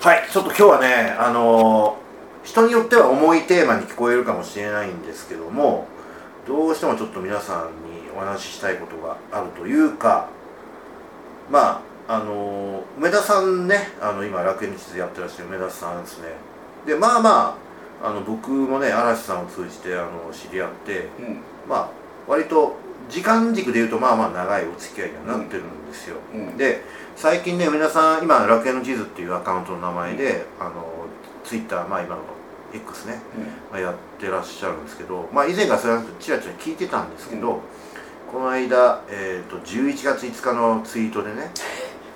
はいちょっと今日はねあのー人によっては重いテーマに聞こえるかもしれないんですけどもどうしてもちょっと皆さんにお話ししたいことがあるというかまああのー梅田さんねあの今楽園地図やってらっしゃる梅田さんですね。でまあまああの僕もね嵐さんを通じてあの知り合ってうん。まあ割と時間軸でいうとまあまあ長いお付き合いにはなってるんですよ、うん。で最近ね皆さん今楽園の地図っていうアカウントの名前で、あのツイッターまあ今の X ね、まあ、やってらっしゃるんですけどまあ以前からそれはちらちら聞いてたんですけど、うん。この間、えー、と11月5日のツイートでね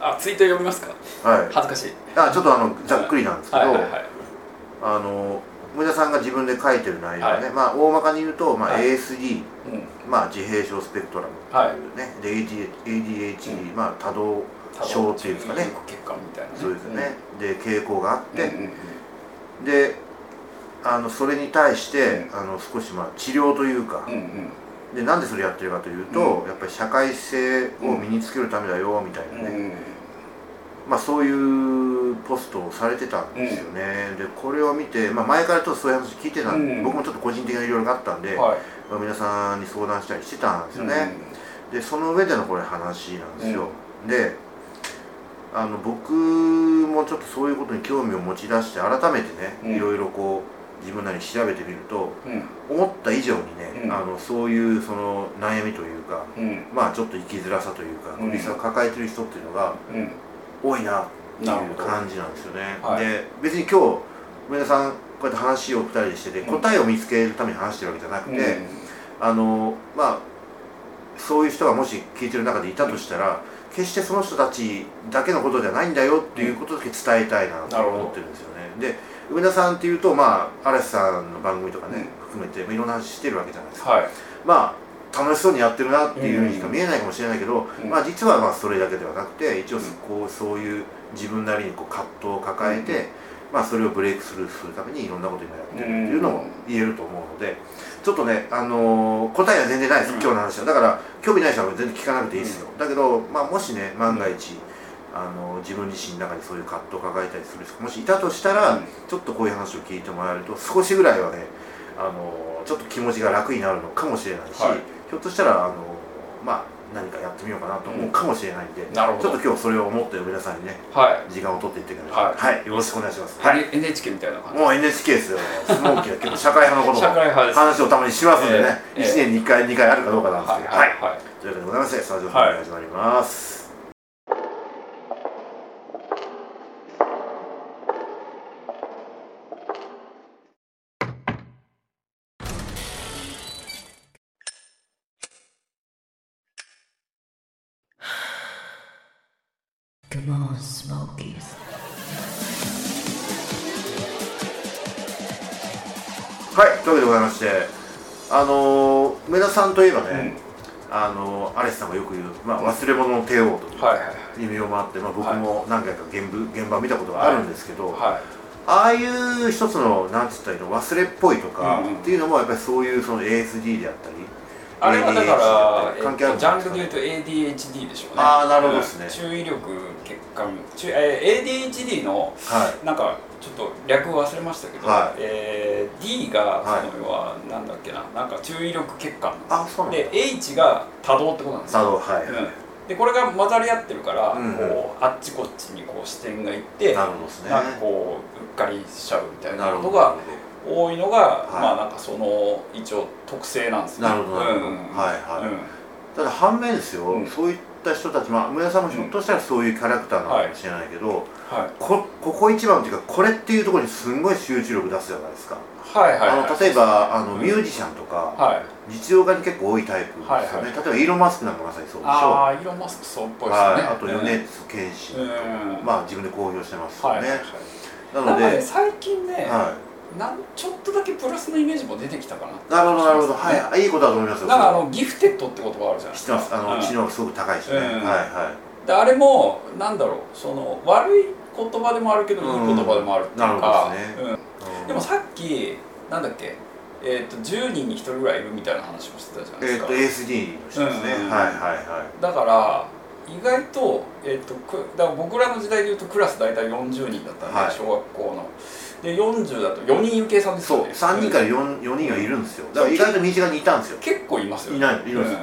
あツイート読みますか？はい。恥ずかしい。あちょっとあのざっくりなんですけど、はいはいはい。あの梅田さんが自分で書いてる内容はね、はまあ大まかに言うと、まあ、はい。ASD、うん。まあ、自閉症スペクトラムっていうね、で AD ADHD、うんまあ、多動症っていうんですかね。血管みたいなね。そうですよね、で傾向があっうんて、うんうん。であのそれに対して、うあの少しまあ治療というか。うん、うん。でなんでそれやってるかというと、うやっぱり社会性を身につけるためだよみたいなね、うんまあ、そういうポストをされてたんですよね、でこれを見て、まあ、前からちょっとそういう話聞いてたんで、うん。僕もちょっと個人的ないろいろあったんで、はい。まあ、皆さんに相談したりしてたんですよね、でその上でのこれ話なんですよ、であの僕もちょっとそういうことに興味を持ち出して改めてね、うん。いろいろこう自分なりに調べてみるとうん。思った以上にね、うん。あのそういうその悩みというかうん。まあちょっと生きづらさというかうん。苦しさを抱えてる人っていうのがうん。多いなっていう感じなんですよね、はい。で別に今日梅田さんこうやって話を2人でしてて、うん。答えを見つけるために話してるわけじゃなくて、うん。あのまあそういう人がもし聞いてる中でいたとしたら、決してその人たちだけのことではないんだよっていうことだけ伝えたいなと思ってるんですよね。で梅田さんっていうとまあ嵐さんの番組とかね、含めてまあいろんな話してるわけじゃないですか。はい。まあ楽しそうにやってるなっていうふうにしか見えないかもしれないけど、うん。まあ実はまあそれだけではなくて一応こうそういう自分なりにこう葛藤を抱えて、うん。まあそれをブレイクスルーするためにいろんなこと今やってるっていうのも言えると思うのでちょっとね、あのー答えは全然ないです、うん。今日の話は。だから興味ない人は全然聞かなくていいですよ、だけど、まあ、もしね万が一、あの自分自身の中にそういう葛藤を抱えたりする人がもしいたとしたら、うん。ちょっとこういう話を聞いてもらえると少しぐらいはね、あのちょっと気持ちが楽になるのかもしれないし、はい。ひょっとしたら、あのまあ、何かやってみようかなと思うかもしれないんで、なるほど。ちょっと今日それを思って皆さんにねはい。時間を取っていってくだはいさい、はい、よろしくお願いします、はい、NHK みたいな感じ？もう NHK ですよ。スモーキーは結構社会派のこと社会派です話をたまにしますんでね、ええ。1年に1回2回あるかどうかなんですけど、はい。はい。というわけでございましてスタジオ本編始まります、Come on, Smokies. はい、というわけでございましてあのー梅田さんといえばね、うん。あのー、アレスさんがよく言う、まあ、忘れ物の帝王というはいはい異名もあって、まあ、僕も何回か現場現場を見たことがあるんですけど、はい。ああいう一つのなんつったらいいの忘れっぽいとか、うんうん。っていうのもやっぱりそういうその ASD であったりあれはだから、関係ある。んえっと、ジャンですかルで言うと ADHD でしょうね。あーなるほどですね。うん注意力血管注えー ADHD のはい。なんかちょっと略忘れましたけど、はい。えー D がはいその要はなんだっけななんか注意力血管あそうなんだ。で H が多動ってことなんですよ、なるほどはい、うん。でこれが混ざり合ってるから、うんこうあっちこっちにこう視点がいってなるほどですね。なんかこううっかりしちゃうみたいなるほどなことが多いのが、はい。まあなんかその一応特性なんですね。なるほどなるほど。うん。はいはい。うん。ただ反面ですよ、うん。そういった人たちまあ村田さんもひょっとしたらそういうキャラクターなのかもしれないけど、はい。こここ一番っていうかこれっていうところにすんごい集中力出すじゃないですか、はいはいはい。あの例えばあのうん。ミュージシャンとか、はい。実用家に結構多いタイプですよね、はいはい。例えばイーロン・マスクなんかまさにそうでしょああイーロン・マスクそうっぽいですね、はい、あとうん米津玄師まあ自分で公表してますよね、はいはいはい。なので、最近ね、はなんちょっとだけプラスのイメージも出てきたかな。い、なるほどなるほど、はい、いいことだと思いますよ。なんかあのギフテッドって言葉あるじゃないですか知ってます。あの、うん知能がすごく高いしね、うん。はいはい。であれもなんだろうその悪い言葉でもあるけどいい言葉でもあるっていうか、うん。なるほどでもさっきなんだっけえー、と10人に1人ぐらいいるみたいな話もしてたじゃないですか、えっ、と ASD の人ですね、はいはいはい。だから意外と,、えっとくだから僕らの時代でいうとクラス大体40人だったんで、はい。小学校ので40だと4人有計算ですそうよね3人から 4, 4人はいるんですよ。だから意外と身近にいたんですよ。結構いますよいないいるんです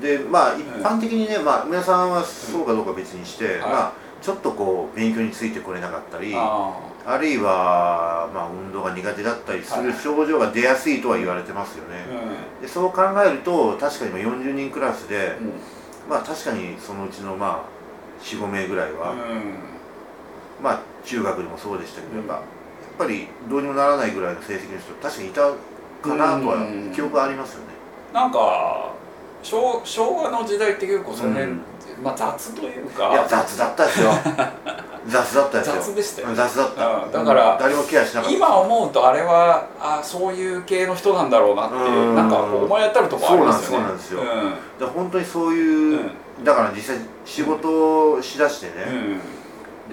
でまあ一般的にね、まあ、皆さんはそうかどうか別にして、はいまあちょっとこう勉強についてこれなかったりああるいは、まあ、運動が苦手だったりするはい。症状が出やすいとは言われてますよね、あでそう考えると確かに今40人クラスで、うん。まあ確かにそのうちのまあ45名ぐらいは、うん。まあ中学でもそうでしたけど、うんやっぱぱりどうにもならないぐらいの成績の人確かにいたかなとはうん。記憶ありますよね、なんか昭昭和の時代って結構その辺、うん。まあ雑といういやか雑だったですよ。雑だったですよ。雑でしたよ雑だった、うんだから誰もケアしなかった。今思うとあれはあそういう系の人なんだろうなってうん。なんかこう思い当たるところありますよね。そうなんですそうなん本当にそういう、うん。だから実際仕事をしだしてね、うん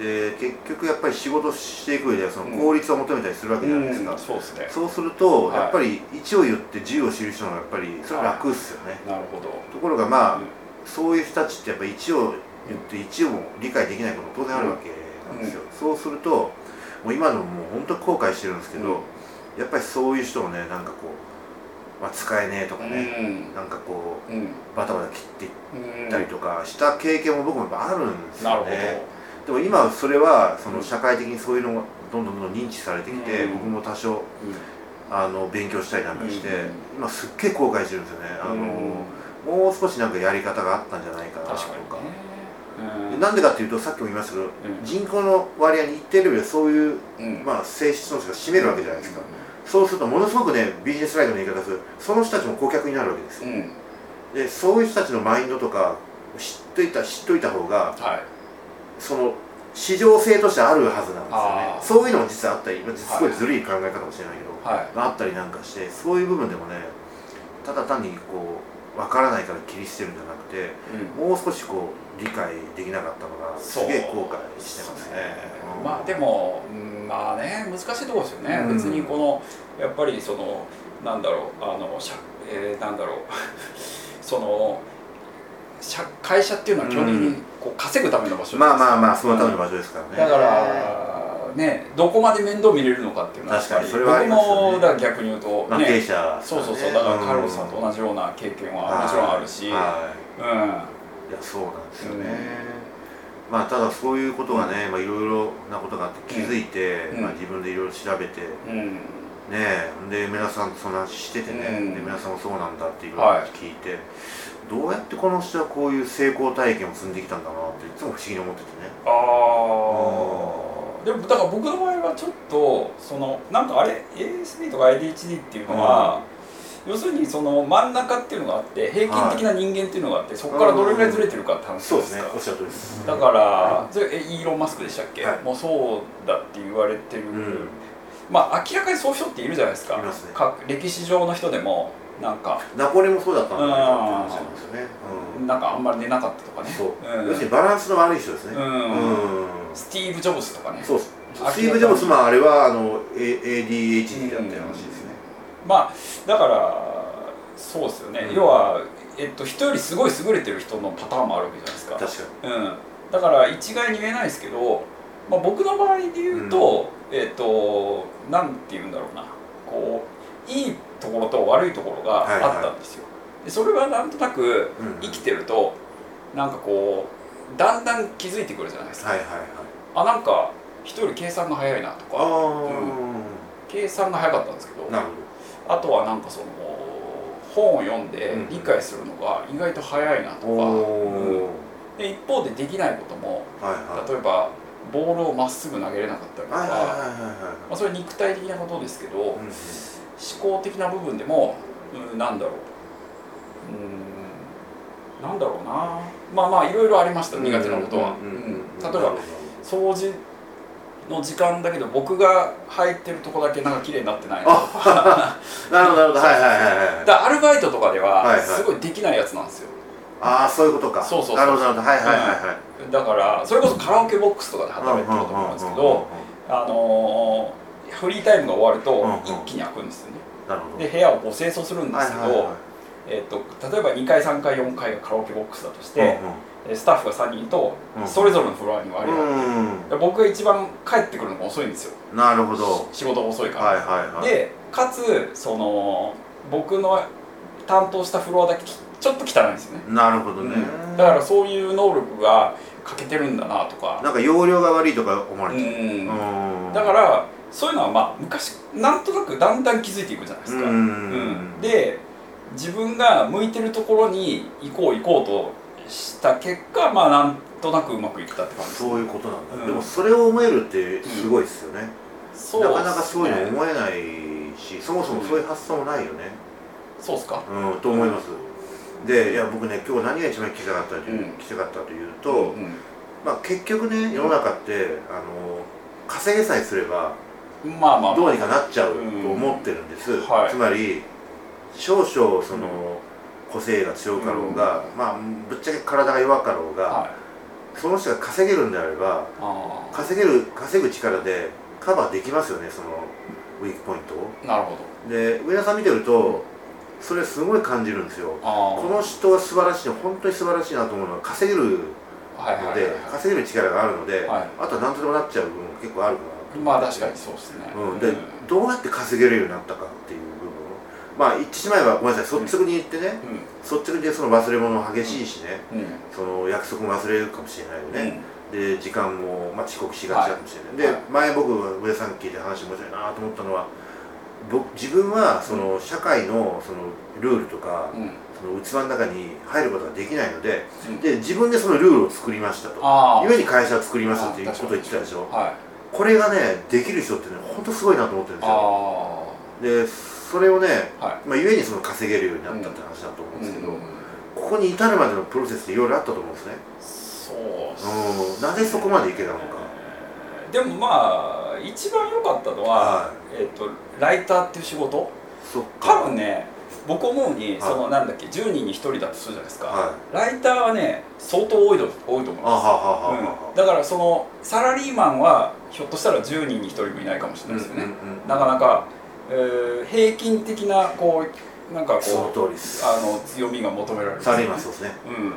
で結局やっぱり仕事していく上ではそのうん。効率を求めたりするわけじゃないですか、うん。そうですね。そうすると、はい。やっぱり一を言って10を知る人のやっぱりそれは楽っすよね、なるほど。ところがまあ、うん。そういう人たちってやっぱ一を言って一をも理解できないことも当然あるわけなんですよ、そうするともう今のもう本当に後悔してるんですけど、うん。やっぱりそういう人をねなんかこう、まあ、使えねえとかね、うん。なんかこううん。バタバタ切っていっうんたりとかした経験も僕もやっぱあるんですなるほよね、でも今はそれはその社会的にそういうのがどんどんどんどん認知されてきて、うん。僕も多少どあの勉強したりなんかして、うん今すっげえ後悔してるんですよね。あの、うんもう少しなんかやり方があったんじゃないかなとか。なんでかっていうとさっきも言いましたけど、ん。人口の割合に一定レベルでそういう、うん。まあ、性質の人が占めるわけじゃないですか、そうするとものすごくねビジネスライドの言い方する。その人たちも顧客になるわけですよ、うん。でそういう人たちのマインドとか知っといた知っといた方がはいその市場性としてあるはずなんですよね。そういうのも実はあったりまあすごいずるい考え方かもしれないけど、はい。あったりなんかしてそういう部分でもねただ単にこう分からないから切り捨てるんじゃなくてうん。もう少しこう理解できなかったのがすげえ後悔してますね。うん。まあでもうんまあね難しいところですよね、うん。別にこのやっぱりそのなんだろうあの社、えーなんだろう。その社会社っていうのは基本的にこう稼ぐための場所じゃまあないですかまあまあそのための場所ですからね、だからねどこまで面倒見れるのかっていうのは確かにそれはね。僕もだから逆に言うとまあ、経営ね。者そうそうそうだからカルロスさんと同じような経験はもちろんあるし、はい。うん。いやそうなんですよね、まあただそういうことがね、まあいろいろなことがあって気づいて、うん。まあ、自分でいろいろ調べて、うん。ねえで皆さんとその話しててね、うん。で皆さんもそうなんだっていう聞いて、どうやってこの人はこういう成功体験を積んできたんだなっていつも不思議に思っててね。ああでもだから僕の場合はちょっとそのなんかあれ？ASD とか ADHD っていうのは、要するにその真ん中っていうのがあって平均的な人間っていうのがあって、そこからどれぐらいずれてるかって話そうですすでかね。おっしゃる通りです。だからそれえイーロン・マスクでしたっけ、はい。もうそうだって言われてる、うん。まあ明らかにそういう人っているじゃないですか。いますね。か歴史上の人でもなんかナポレもそうだったんだなって話なんですよね、うん。なんかあんまり寝なかったとかね。そう、ん。要するにバランスの悪い人ですね。うん。うん。スティーブ・ジョブズとかね。そう。スティーブ・ジョブズまああれはあの ADHD だった話ですね、まあだからそうですよね、うん。要は、えっと、人よりすごい優れてる人のパターンもあるわけじゃないですか。確かに。うん、だから一概に言えないですけど、まあ、僕の場合で言うと、えっとなんて言うんだろうな。こういいところと悪いところがあったんですよ、でそれはなんとなくうん生きてるとなんかこうだんだん気づいてくるじゃないですか、はいはいはい。あなんか人より計算が早いなとか。ああ、計算が早かったんですけどなるあとはなんかその本を読んでうん理解するのが意外と早いなとか、うん。お、で一方でできないこともはいはい。例えばボールをまっすぐ投げれなかったりとか、はいはいはいはいまあ、それは肉体的なことですけど、はい、思考的な部分でも、うん、なんだろう。うんなんだろうな。まあまあいろいろありました、うん。苦手なことは、うん例えば掃除の時間だけど僕が入ってるとこだけなんか綺麗になってない。な なるほどなるほど。はいはいはいはい。だアルバイトとかではすごいできないやつなんですよ。ああそういうことか。そうそうそう。なるほどなるほど。はいはいはいはい。だからそれこそカラオケボックスとかで働いてると思うんですけどあのーフリータイムが終わると一気に開くんですよね。で部屋をこう清掃するんですけど、えっと例えば2階3階4階がカラオケボックスだとして、うんうん。えスタッフが3人とうんそれぞれのフロアに割り当てうんて、僕が一番帰ってくるのが遅いんですよ。なるほど。仕事が遅いから、はいはいはい。でかつその僕の担当したフロアだけきちょっと汚いんですよね、なるほどね、うん。だからそういう能力が欠けてるんだなとか。なんか容量が悪いとか思わうれてる。ん。うん。だからそういうのはまあ昔なんとなくだんだん気づいていくじゃないですか、で自分が向いてるところに行こう行こうとした結果まあなんとなくうまくいったって感じそういうことなんだ、うん。でもそれを思えるってすごいですよね、そう。なかなかそういうのね思えないしそもそもそういう発想もないよね。そうっすか。うん、と思います。でいや僕ね今日何が一番聞きたかったという、うん。聞きたかったというと、うんまあ、結局ね世の中ってあの稼げさえすればうんまあまあどうにかなっちゃうと思ってるんです、ん。はい。つまり少々その、個性が強かろうが、まあぶっちゃけ体が弱かろうが、はい。その人が稼げるんであればあ稼げる稼ぐ力でカバーできますよねそのウィークポイントを。あなるほど。で上田さん見てるとそれすごい感じるんですよ。あこの人は素晴らしい本当に素晴らしいなと思うのは稼げるので、はい稼げる力があるので、はい。あとは何とでもなっちゃう部分が結構あるかまあ確かにそうですね。な、うん、でどうやって稼げるようになったかっていう部分。まあ言ってしまえばごめんなさい率直に言ってね、率直でその忘れ物も激しいしね、うん。うんその約束も忘れるかもしれないよね、で時間も、まあ、遅刻しがちかもしれない、はい。で前僕が上田さん聞いて話面白いなと思ったのは僕自分はその社会のそのルールとか、うん。うんその器の中に入ることができないのでうん。で自分でそのルールを作りましたと。故に会社を作りますっていうあことを言ってたでしょ。はいこれがねできる人ってね本当すごいなと思ってるんですよ。あでそれをね、あはい。まあ、故にその稼げるようになったって話だと思うんですけど、うんここに至るまでのプロセスっていろいろあったと思うんですね。そうっすうん。なぜそこまでいけたのか。でもまあ一番良かったのは、はえっ、とライターっていう仕事？多分ね僕思うに、はい。そのなんだっけ10人に1人だとするじゃないですか、はい。ライターはね相当多いと多いと思います。だからそのサラリーマンはひょっとしたら10人に1人もいないかもしれないですよね、なかなか、えー平均的なこうなんかこうあの強みが求められる。サよラリーマンそうですねうん。う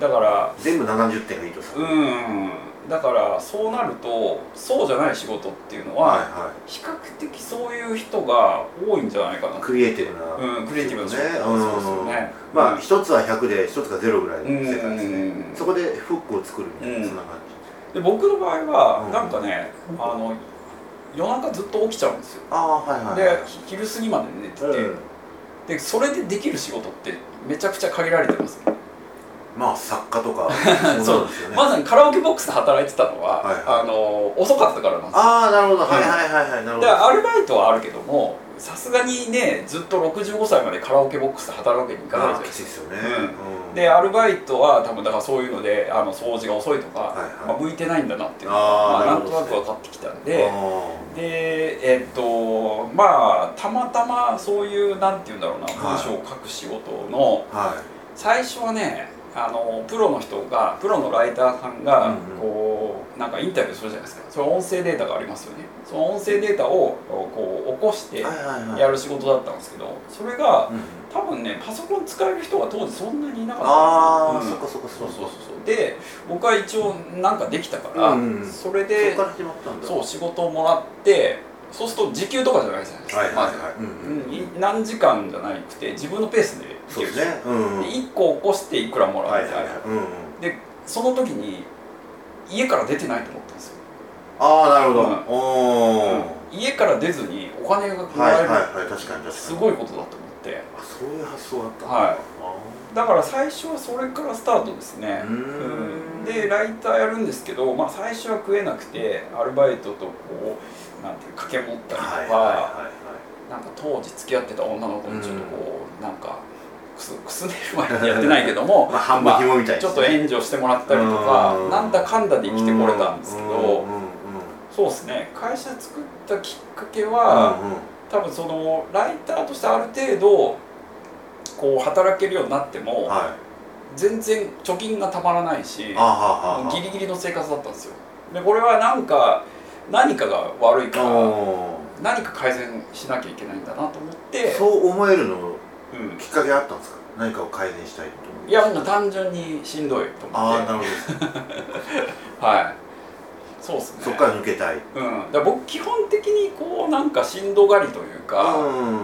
だからん全部70点がいいとさ。うんだからそうなるとそうじゃない仕事っていうのはいはは比較的そういう人が多いんじゃないかな。いクリエイティブなうんクリエイティブな仕ね。事そうですよね。まあ一つは100で一つが0ぐらいの世界ですうん。ねそこでフックを作るみたいなそんな感じ。で僕の場合はうん。なんかねあの夜中ずっと起きちゃうんですよ。ああはいはいでひ昼過ぎまで寝てて、うん。でそれでできる仕事ってめちゃくちゃ限られてますよまあ作家とか そうまさにカラオケボックスで働いてたのは、はいはい。あの遅かったからなんですよ。ああなるほど。はいはいはいはいなるほでどアルバイトはあるけどもさすがにねずっと65歳までカラオケボックスで働くわけにいかないじゃないですか。でアルバイトは多分だからそういうのであの掃除が遅いとか、はいはい。まあ、向いてないんだなっていうのがあーまあ、なんとなく分かってきたんであでえっとまあたまたまそういうなんて言うんだろうなはい文章を書く仕事のーはい。最初はねあのプロの人がプロのライターさんがうんうん。こうなんかインタビューするじゃないですか。それ音声データがありますよね。その音声データをこう起こしてやる仕事だったんですけどそれがうん多分ねパソコン使える人が当時そんなにいなかった。ああ、ん。ですよそっかそっか。そうそうそうそう。で僕は一応なんかできたから、うん。うんそれでそう仕事をもらってそうすると時給とかじゃないじゃないですか、はいはいはい。まず、うん。何時間じゃなくて自分のペースでそうですね。うんうん。で1個起こしていくらもらはいはいうみたいな、はい。うんうん。でその時に家から出てないと思ったんですよ、ああなるほど。うん。家から出ずにお金がもはいらえる、はいはいすごいことだと思って。あそういう発想だったはい。あだから最初はそれからスタートですね。でライターやるんですけど、まあ、最初は食えなくてアルバイトとこうなんていう掛け持ったりとか、はいはいはなんか当時付き合ってた女の子にちょっとこう、なんかくすねる前にやってないけども まあ半分紐みたいちょっと援助してもらったりとかうん。なんだかんだでい生きてこれたんですけどそうですね。会社作ったきっかけうんはうん。多分そのライターとしてある程度こう働けるようになってもはい。全然貯金がたまらないしギリギリの生活だったんですよ。でこれはなんか何かが悪いからお何か改善しなきゃいけないんだなと思ってーそう思えるの？うん。きっかけあったんですか？何かを改善したいと思いやもう単純にしんどいと思って。ああなるほど。はい。そうですね。そこから抜けたい。うん、だから僕基本的にこうなんかしんどがりというか、うん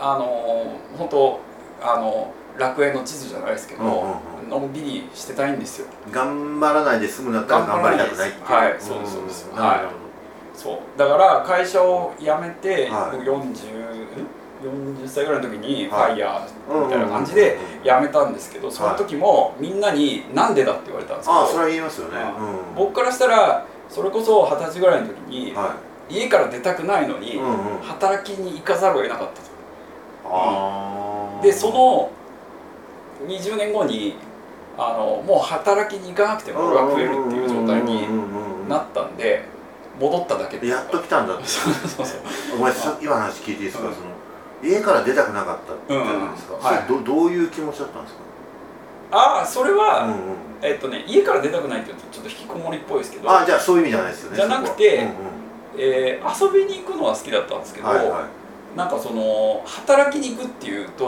あのー本当あの楽園の地図じゃないですけど、うんうんのんびりしてたいんですよ。頑張らないで済むんだったら頑張りたくないっていう。はい。そうですそうです。そう。だから会社を辞めて、はい。僕40ん？40歳ぐらいの時にフはい。ァイヤーみたいな感じで辞めたんですけどその時もみんなに「なんでだ?」って言われたんですけど、ああそれは言いますよね。うん僕からしたらそれこそ二十歳ぐらいの時に、はい。家から出たくないのに、うんうん。働きに行かざるを得なかったと。ああでその20年後にあのもう働きに行かなくても俺は食えるっていう状態になったんで戻っただけです。やっと来たんだって。そうそうそう。ごめんさ今の話聞いていいですか、うんその家から出たくなかったじゃないですか、うん。うんはい。どどういう気持ちだったんですか、ああそれは、うんうんえっとね家から出たくないって言うとちょっと引きこもりっぽいですけど。あじゃあそういう意味じゃないですよねじゃなくてそこは。えー遊びに行くのは好きだったんですけど、はいはい。なんかその働きに行くっていうと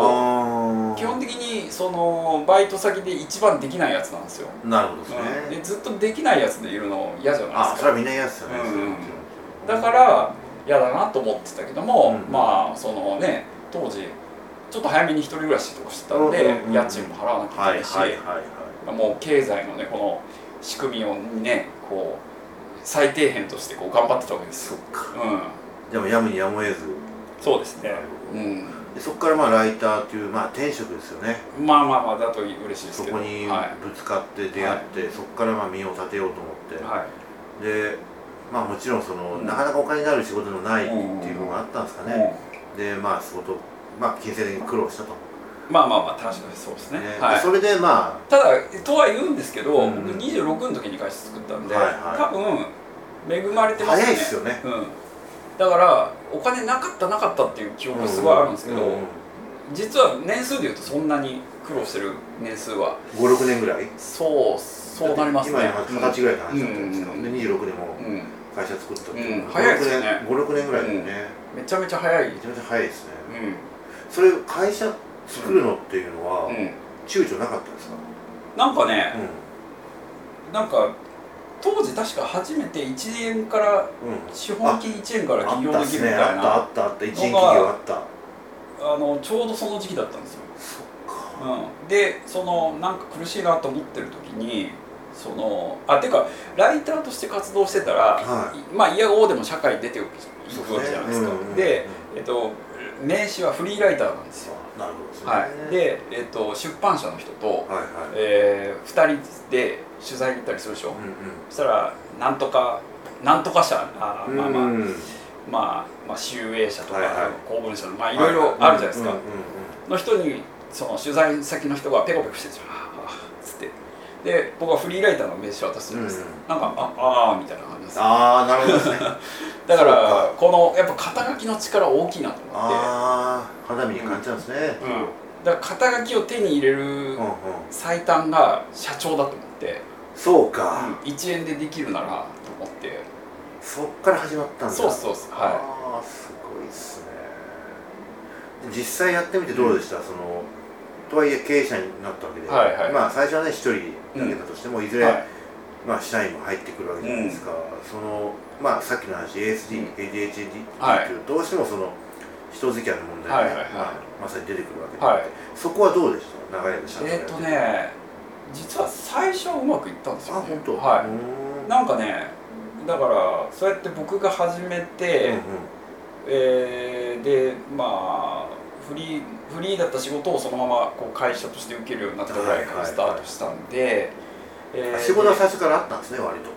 基本的にそのバイト先で一番できないやつなんですよ、なるほどですね、うん。でずっとできないやつでいるの嫌じゃないですか。あそれはみんな嫌ですよね、うんうん。だから嫌だなと思ってたけども、うん。まあそのね当時ちょっと早めに一人暮らしとかしてたんで、うん家賃も払わなきゃはいいけないし、はいはいはい。もう経済のねこの仕組みをねこう最底辺としてこう頑張ってたわけです。よ、そっか。うん、でもやむにやむを得ず。そうですね、うん、でそこからまあライターっていうまあ転職ですよね。まあまあまあだと嬉しいですけど。そこにはい。ぶつかって出会って、そこからまあ身を立てようと思って、はい。でまあもちろんその、うん。なかなかお金になる仕事のないっていうのがあったんですかね、でまあ仕事まあ金銭的に苦労したと、まあまあまあ確かにそうですね。ね。はい。でそれでまただとは言うんですけど、うん。僕26の時に会社作ったんで、はいはい。多分恵まれてあますね。早いっすよね。うん、だからお金なかったなかったっていう記憶すごいあるんですけど、うんうん実は年数でいうとそんなに苦労してる年数は。56年ぐらい？そうそうなりますね。今二十歳ぐらいの話だったんですか、うん。で26年もうん、うん会社作ったってうん56早いですよね。年56年ぐらいだよね、めちゃめちゃ早い、めちゃめちゃ早いですね。うん。それ会社作るのっていうのは、うん、躊躇なかったですか、なんかね、うなんか当時確か初めて1円から資本金1円から起業できるみたいなあったあったあった一円企業あった。あのちょうどその時期だったんですよ、うん、でそのなんか苦しいなと思ってる時にそのあてかライターとして活動してたら、はい。まあ嫌がおうでも社会に出ていくわけじゃないですか。ですねうんうんうん。で、えっと、名刺はフリーライターなんですよ、なるほどね。はい、で、えっと、出版社の人と、はいはい。えー、2人で取材に行ったりするでしょ、うんそしたらなんとかなんとか社あまあまあ、うんまあ、まあ集英社とか、はいはい。公文社のまあいろいろあるじゃないですか、うんうん。の人にその取材先の人がペコペコしてるんですよで僕はフリーライターの名刺渡すんです、うん。なんかああーみたいな感じですああなるほどですね。だからこのやっぱ肩書きの力大きいなと思って。ああ肌身に感じちゃうんですね。うん、だから肩書きを手に入れるうんうん。最短が社長だと思って、そうか、うん、1円でできるならと思って。そっから始まったんだ。そうそうそう。はああすごいっすね。実際やってみてどうでした、そのとはいえ経営者になったわけで、はいはい。まあ最初はね一人だけだとしても、いずれ、いはい。まあ社員も入ってくるわけじゃないですか、そのまあさっきの話 ASD、ADHD っていう、はい。どうしてもその人付き合いの問題が、はいはいはい。まあ、まさに出てくるわけで、はい。そこはどうでした？長い間社長やえっ、とね実は最初はうまくいったんですよ、ね、あ本当？はい。なんかねだからそうやって僕が始めて、うんうん。えーでまあフリーフリーだった仕事をそのままこう会社として受けるようになったぐらいからスタートしたんで、え仕事は最初からあったんですね割と。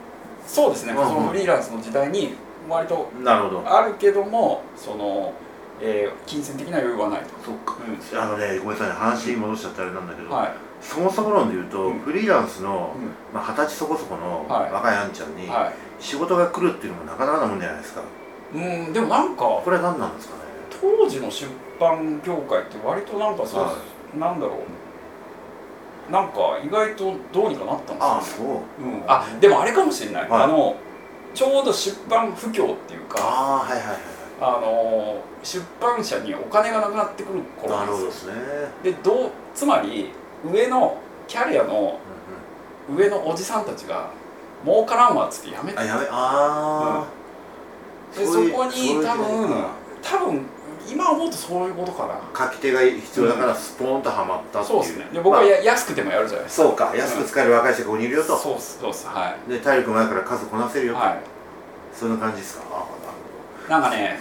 そうですね、うんうん。そのフリーランスの時代に割とあるけどもその、えー金銭的な余裕はないと、そっか。うあのねごめんなさいね。話戻しちゃってあれなんだけど、ん、はい。そもそも論で言うと、うん。フリーランスのうまあ二十歳そこそこのはい。若いあんちゃんにんはい。仕事が来るっていうのもなかなかなもんじゃないですか。うんでもなんかこれは何なんですかね？当時の出版業界って割となんかそう、はなんだろう。なんか意外とどうにかなったんですよ、ね、あう。うん、あでもあれかもしれない、はい。あのちょうど出版不況っていうかああはいはいはいあの出版社にお金がなくなってくる頃なんでよ。ですすね。でどうつまり上のキャリアのうん上のおじさんたちが儲からんわっつってやめてうんあやめああ、でそこに多分多分今思うとそういうことかな。書き手が必要だからスポーンとはまったっていう、そうですね。で僕はまや、安くてもやるじゃないですあそうか安く使える若い人がここにいるよと、そうっす。そうっす。はで体力もあるから数こなせるよと、い。はそんな感じですか？あいなんかね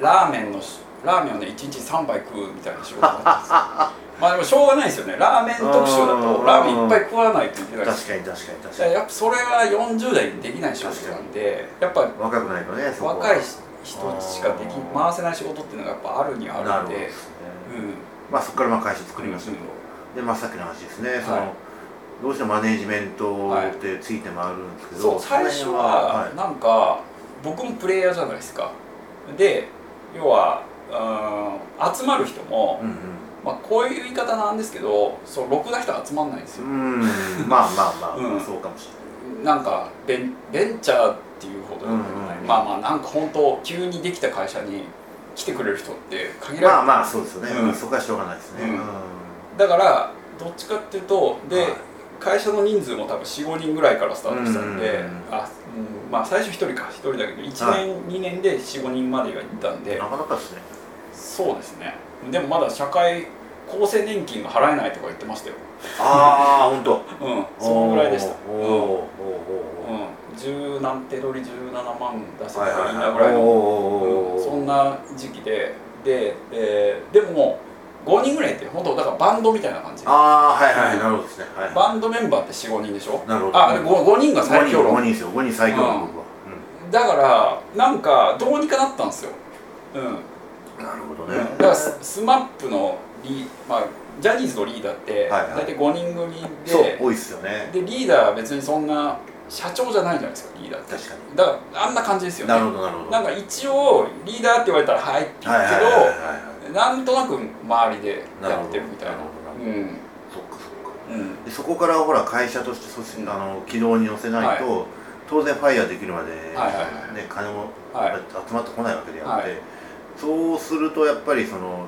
ラーメンのしラーメンをね1日3杯食うみたいな仕事だったんですよ。まあでもしょうがないですよね。ラーメン特集だとうん。ラーメンいっぱい食わないといけない確しかに確かに確いやかに。やっぱそれは40代にできない仕事なんでやっぱ若くないとね若い人しかでき回せない仕事っていうのがやっぱあるにはあるんで。ね、うん。まあそこからまあ会社作りましたけど、でまあさっきの話ですね、そのはいどうしてもマネージメントってついて回るんですけど、そう最初そのは辺なんか僕もプレイヤーじゃないですか。で要はうん集まる人も、うんまあ、こういう言い方なんですけどそうろくな人集まんないんですよ、うんうん。まあまあまあ、うん。そうかもしなんかベンベンチャーっていうほど。でもない、うんうん。まあまあなんか本当急にできた会社に来てくれる人って限られてまあまあそうですよね、うん。まあそこはしょうがないですね、だからどっちかっていうとで、はい。会社の人数も多分45人ぐらいからスタートしたんで、うんうんうんあうんまあ最初1人か1人だけど1年、はい。2年で45人までがいったんで。なかなかですね。そうですね。でもまだ社会厚生年金が払えないとか言ってましたよ。ああ本当。うん。そのぐらいでした。うん。うん十何手取り17万出せたはいらいいはいはいなぐらい。の、そんな時期ででででも5人ぐらいって本当だからバンドみたいな感じ。ああはいはい、なるほどですね。はいバンドメンバーって45人でしょ？なるほど。あ 5, 5人が最強。5人論ですよ。5人最強論僕は、だからなんかどうにかなったんですよ。うん。うんなるほどね、だからススマップのリ、まあ、ジャニーズのリーダーってはいはい。大体5人組で、そう多いっすよね。でリーダーは別にそんな社長じゃないじゃないですかリーダーって。確かに。だからあんな感じですよね。なるほどなるほど。なんか一応リーダーって言われたら「はい」って言うはいはいはいはいはい。けどなんとなく周りでやってるみたいな。うん。そっかそっか。うん。でそこからほら会社としてそしあの軌道に乗せないと、当然ファイヤーできるまで、はいはいはい。ね、金もはい。集まってこないわけであって、はい。そうするとやっぱりその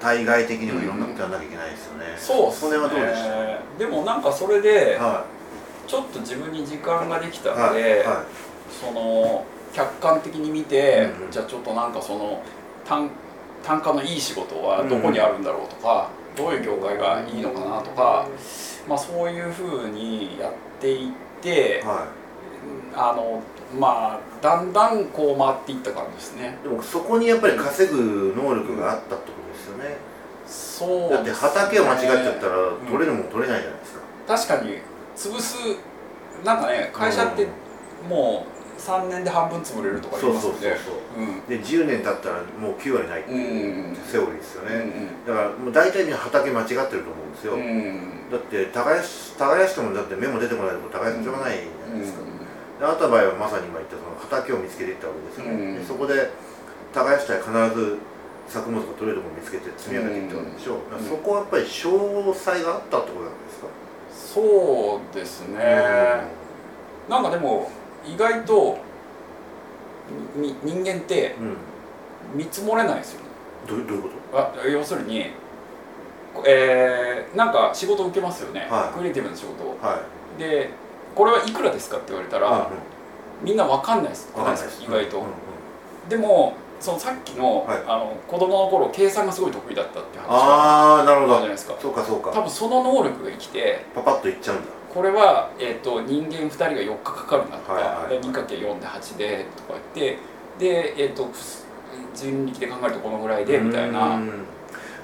対外的にもいろんなことやらなきゃいけないですよね、そうっすその辺はどうでした？ねでもなんかそれではちょっと自分に時間ができたいので、その客観的に見て、うんうん。じゃあちょっとなんかその単単価のいい仕事はどこにあるんだろうとか、どういう業界がいいのかなとか、まあ、そういうふうにやっていってい、はあのまあだんだんこう回っていった感じですね。い、でもそこにやっぱり稼ぐ能力があったってことですよね、そうだって畑を間違っちゃったらうん取れるもん取れないじゃないですか、確かに潰すなんかね会社ってもう3年で半分潰れるとか言いますんでそうそうそうう。ん。で10年経ったらもう9割ないっていうセオリーですようんね、だからもう大体みんな畑間違ってると思うんですよ、うんうんだって耕し耕してもだって芽も出てこないと耕してもしょうがないじゃないですか、であなたの場合はまさに今言ったその畑を見つけていったわけですよね、うんでそこで耕したら必ず作物が取れるところを見つけて積み上げていったわけでしょ、うんだからそこはやっぱり詳細があったってことなんですか、そうですね、なんかでも意外とみ人間ってうん、見積もれないですよね。どうどういうこあ要するにえー、なんか仕事受けますよね、はい。クリエイティブな仕事を。とはい。でこれはいくらですかって言われたら、うんうん。みんなわかんないです。わかん意外と、うんうん。でもそのさっきの,、はい。あの子供の頃計算がすごい得意だったって話がああなるほど。じゃないですか。そうかそうか。多分その能力が生きてパパッといっちゃうんだ。これは、えー、と人間2人が4日かかるなとか、はいはいで 2×4 で8でとか言ってで、えー、と人力で考えるとこのぐらいでみたいな。うん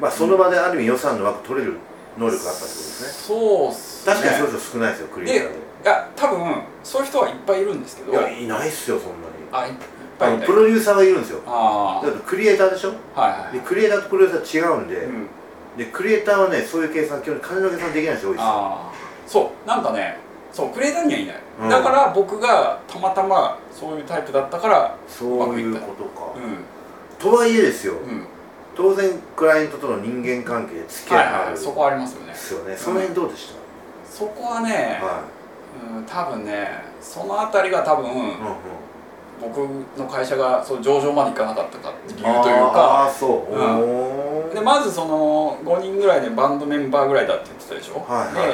まあその場である意味予算の枠取れる能力があったってことですね。そうっすね。確かにそういう人少ないですよクリエイターで。いや多分そういう人はいっぱいいるんですけど。いやいないっすよそんなに。あぱあいプロデューサーがいるんですよ。あだってクリエイターでしょ？あはいはい。でクリエイターとプロデューサー違うんで、うん。でクリエイターはねそういう計算基本に金の計算できない人多いですよ。ああそうなんかねそうクリエイターにはいない、うん。だから僕がたまたまそういうタイプだったからそういうことか、うとはいえですよ、当然クライアントとの人間関係付き合はいあるはい。そこありますよね。ですよね。その辺どうでしそこはねた、、はうん、多分ねそのあたりが多分、い、うんうん、僕の会社がその上場までいかなかったかっていう理由というあかあそう、うんでまずその5人ぐらいでバンドメンバーぐらいだって言ってたでしょ、はいはい。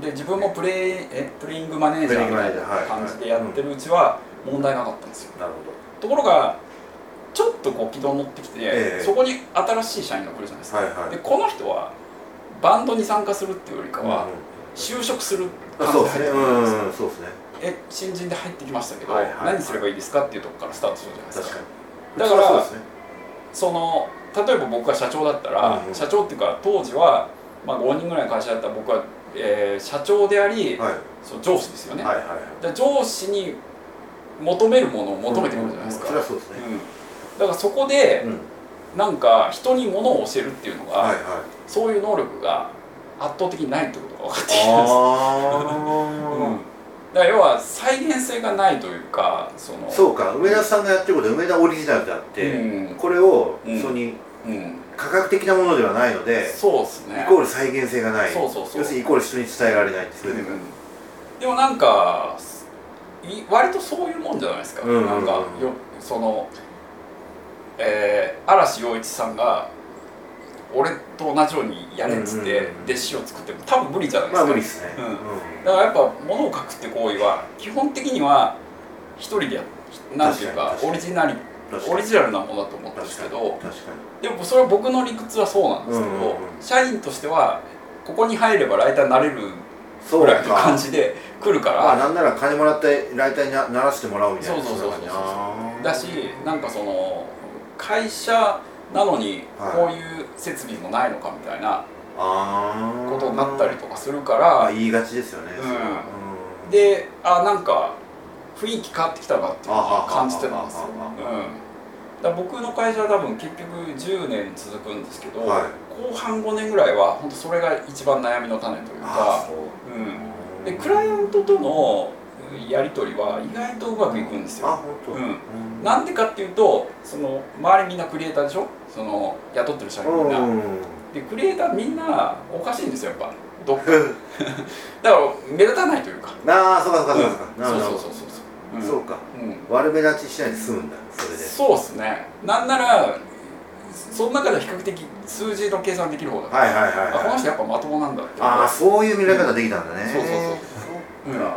でで自分もプレイえプレイングマネージャーみたいな感じでやってるうちは問題なかったんですよ。なるところがちょっとこう軌道に乗ってきて、ええ。そこに新しい社員が来るじゃないですか、ほどはいはい。でこの人はバンドに参加するっていうよりかは、うん就職するあ感じで入ってくるじゃないですか。ん。そうですねえ新人で入ってきましたけど、はいはいはい。何すればいいですかっていうところからスタートするじゃないですか。だからね。その例えば僕が社長だったら、うんうん社長っていうか当時は、まあ、5人ぐらいの会社だったら僕は、えー社長であり、はい。その上司ですよね、はいはいはい。で上司に求めるものを求めてくるじゃないですか、うんうんすね。うん。だからそこでうん。なんか人に物を教えるっていうのが、はいはい。そういう能力が圧倒的にないってことが分かってきたんです だから要は再現性がないというかそのあそうか梅田さんがやってることは梅田オリジナルであって、うん。これをうん。そにうん、科学的なものではないので、そうですね。イコール再現性がない。そうそうそう。要するにイコール人に伝えられないってそれで、うん。でもなんかい割とそういうもんじゃないですか、うんうんうん。なんかよその、えー嵐陽一さんが俺と同じようにやれっつって弟子を作っても多分無理じゃないですか、まあ無理ですね、うん。うん。だからやっぱ物を書くって行為は基本的には一人でやなんていうかオリジナリオリジナルなものだと思ってるんですけどでもそれは僕の理屈はそうなんですけど、うんうんうん。社員としてはここに入ればライターになれるにそうぐらいのか感じで来るから、まあなんなら金もらってライターになならせてもらおうみたいな。そうそうそうそうだしなんかその会社なのにはい。こういう設備もないのかみたいなことになったりとかするから、あ言いがちですよね、うん。であなんか雰囲気変わってきたなっていうのあを感じてたんですよ、あうん、だ僕の会社は多分結局10年続くんですけど、はい。後半5年ぐらいは本当それが一番悩みの種というかうん、でクライアントとのやり取りは意外とうまくいくんですよ。なんでかっていうとその周りみんなクリエイターでしょ？その雇ってる社員みんな、うん。でクリエイターみんなおかしいんですよやっぱ。どっか。だから目立たないというか。ああそうかそうかそうか、うん。そうそうそうそうう。ん。そうか。うん。悪目立ちしないで済むんだそれで。そうっすね。なんならその中では比較的数字の計算できる方だから、はいはいはいあこのはい人やっぱまともなんだって。いうああそういう見られ方できたんだね、そうそうそう。そうか、